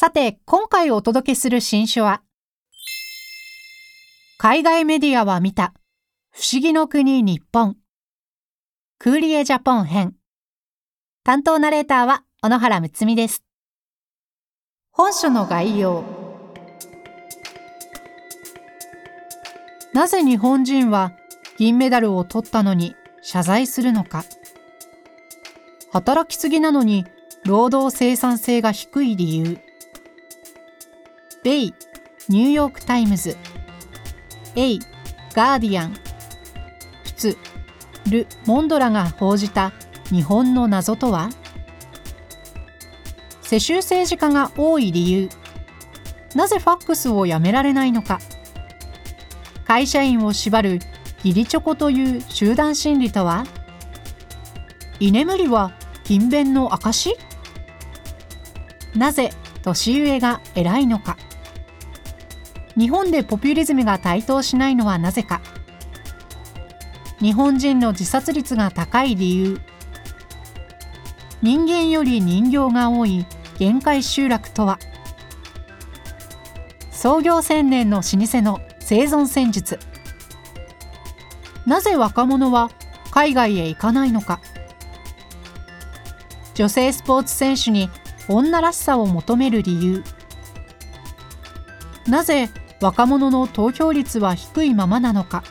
さて今回お届けする新書は海外メディアは見た不思議の国日本。クーリエジャポン編。担当ナレーターは小野原睦美です。本書の概要。なぜ日本人は銀メダルを取ったのに謝罪するのか。働きすぎなのに労働生産性が低い理由。米ニューヨーク・タイムズ。英ガーディアン。仏ル・モンドらが報じた日本の謎とは？世襲政治家が多い理由。なぜファックスをやめられないのか？会社員を縛る義理チョコという集団心理とは？居眠りは勤勉の証？なぜ年上が偉いのか？日本でポピュリズムが台頭しないのはなぜか。日本人の自殺率が高い理由。人間より人形が多い限界集落とは。創業千年の老舗の生存戦術。なぜ若者は海外へ行かないのか。女性スポーツ選手に女らしさを求める理由。なぜ若者の投票率は低いままなのか。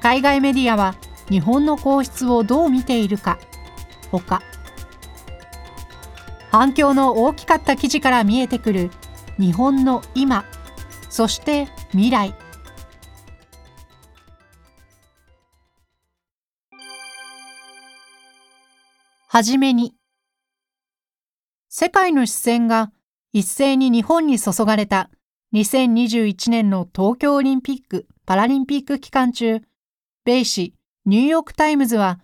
海外メディアは日本の皇室をどう見ているか。ほか反響の大きかった記事から見えてくる日本の今。そして未来。はじめに世界の視線が一斉に日本に注がれた2021年の東京オリンピック・パラリンピック期間中、米紙ニューヨーク・タイムズは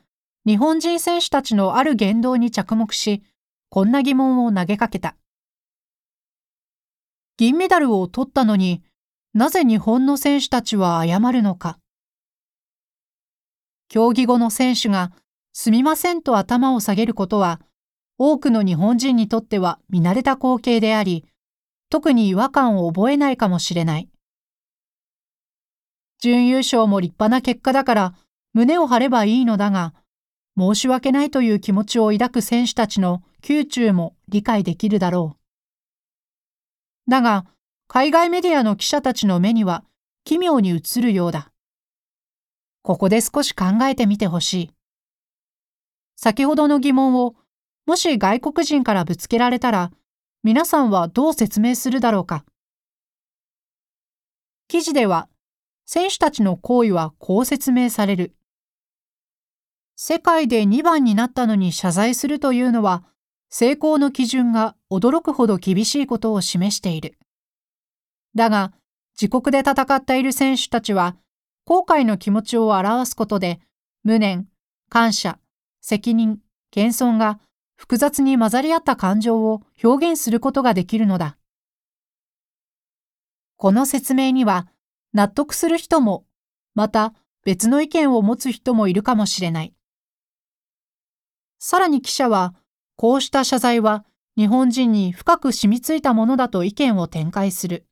日本人選手たちのある言動に着目し、こんな疑問を投げかけた。銀メダルを取ったのになぜ日本の選手たちは謝るのか。競技後の選手がすみませんと頭を下げることは、多くの日本人にとっては見慣れた光景であり、特に違和感を覚えないかもしれない。準優勝も立派な結果だから胸を張ればいいのだが、申し訳ないという気持ちを抱く選手たちの宮中も理解できるだろう。だが、海外メディアの記者たちの目には奇妙に映るようだ。ここで少し考えてみてほしい。先ほどの疑問をもし外国人からぶつけられたら皆さんはどう説明するだろうか？記事では選手たちの行為はこう説明される。世界で2番になったのに謝罪するというのは成功の基準が驚くほど厳しいことを示している。だが自国で戦っている選手たちは後悔の気持ちを表すことで無念、感謝、責任、謙遜が複雑に混ざり合った感情を表現することができるのだ。この説明には納得する人も、また別の意見を持つ人もいるかもしれない。さらに記者は、こうした謝罪は日本人に深く染みついたものだと意見を展開する。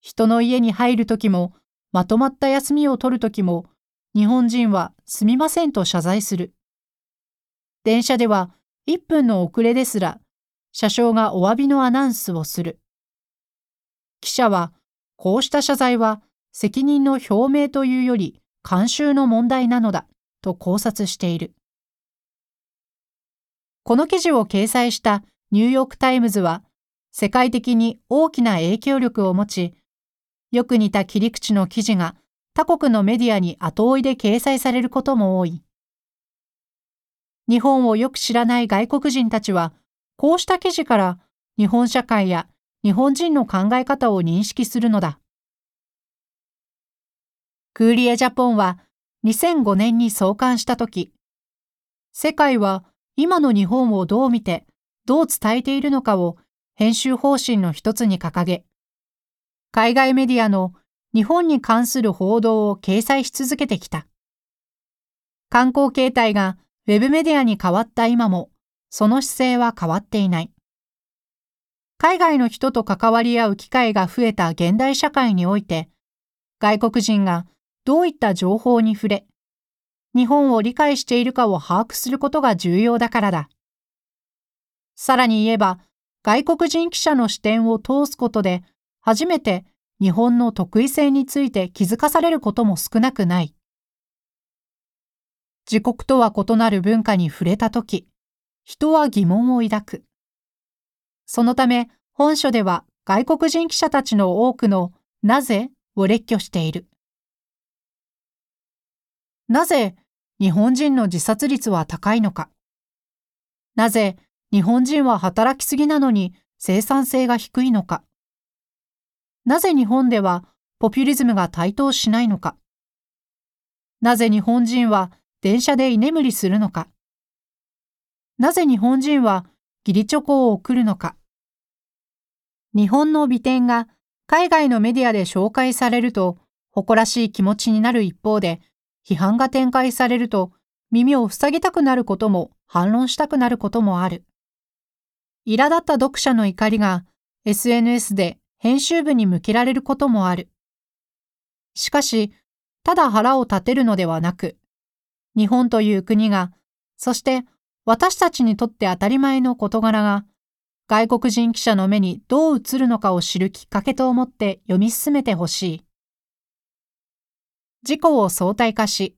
人の家に入るときも、まとまった休みを取るときも、日本人はすみませんと謝罪する。電車では1分の遅れですら、車掌がお詫びのアナウンスをする。記者は、こうした謝罪は責任の表明というより慣習の問題なのだと考察している。この記事を掲載したニューヨーク・タイムズは、世界的に大きな影響力を持ち、よく似た切り口の記事が他国のメディアに後追いで掲載されることも多い。日本をよく知らない外国人たちは、こうした記事から日本社会や日本人の考え方を認識するのだ。クーリエジャポンは2005年に創刊したとき、世界は今の日本をどう見て、どう伝えているのかを編集方針の一つに掲げ、海外メディアの日本に関する報道を掲載し続けてきた。観光形態がウェブメディアに変わった今も、その姿勢は変わっていない。海外の人と関わり合う機会が増えた現代社会において、外国人がどういった情報に触れ、日本を理解しているかを把握することが重要だからだ。さらに言えば、外国人記者の視点を通すことで、初めて日本の得意性について気づかされることも少なくない。自国とは異なる文化に触れたとき、人は疑問を抱く。そのため、本書では外国人記者たちの多くのなぜを列挙している。なぜ日本人の自殺率は高いのか。なぜ日本人は働きすぎなのに生産性が低いのか。なぜ日本ではポピュリズムが台頭しないのか。なぜ日本人は電車で居眠りするのか？なぜ日本人は義理チョコを送るのか？日本の美点が海外のメディアで紹介されると誇らしい気持ちになる一方で、批判が展開されると耳を塞ぎたくなることも反論したくなることもある。苛立った読者の怒りが SNS で編集部に向けられることもある。しかし、ただ腹を立てるのではなく、日本という国が、そして私たちにとって当たり前の事柄が、外国人記者の目にどう映るのかを知るきっかけと思って読み進めてほしい。自己を相対化し、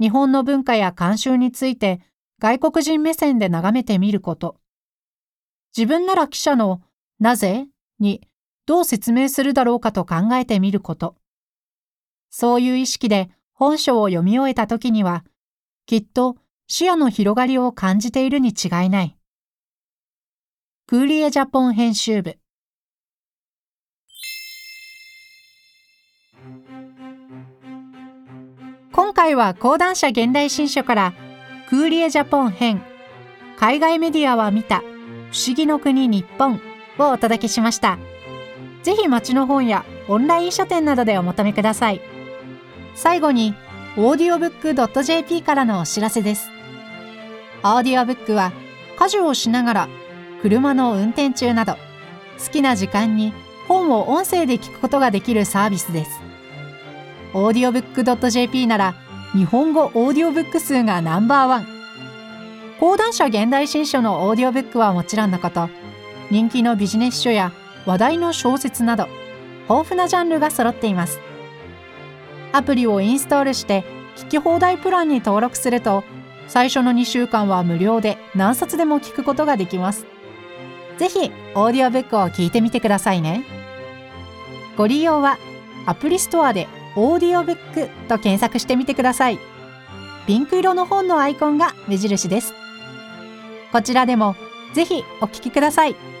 日本の文化や慣習について外国人目線で眺めてみること。自分なら記者のなぜにどう説明するだろうかと考えてみること。そういう意識で本書を読み終えた時には、きっと視野の広がりを感じているに違いない。クーリエジャポン編集部今回は講談社現代新書からクーリエジャポン編海外メディアは見た不思議の国日本をお届けしました。ぜひ街の本やオンライン書店などでお求めください。最後に、audiobook.jp からのお知らせです。オーディオブックは家事をしながら車の運転中など好きな時間に本を音声で聞くことができるサービスです。audiobook.jp なら日本語オーディオブック数がナンバーワン。講談社現代新書のオーディオブックはもちろんのこと、人気のビジネス書や話題の小説など、豊富なジャンルが揃っています。アプリをインストールして聞き放題プランに登録すると、最初の2週間は無料で何冊でも聞くことができます。ぜひ、オーディオブックを聞いてみてくださいね。ご利用は、アプリストアでオーディオブックと検索してみてください。ピンク色の本のアイコンが目印です。こちらでもぜひお聞きください。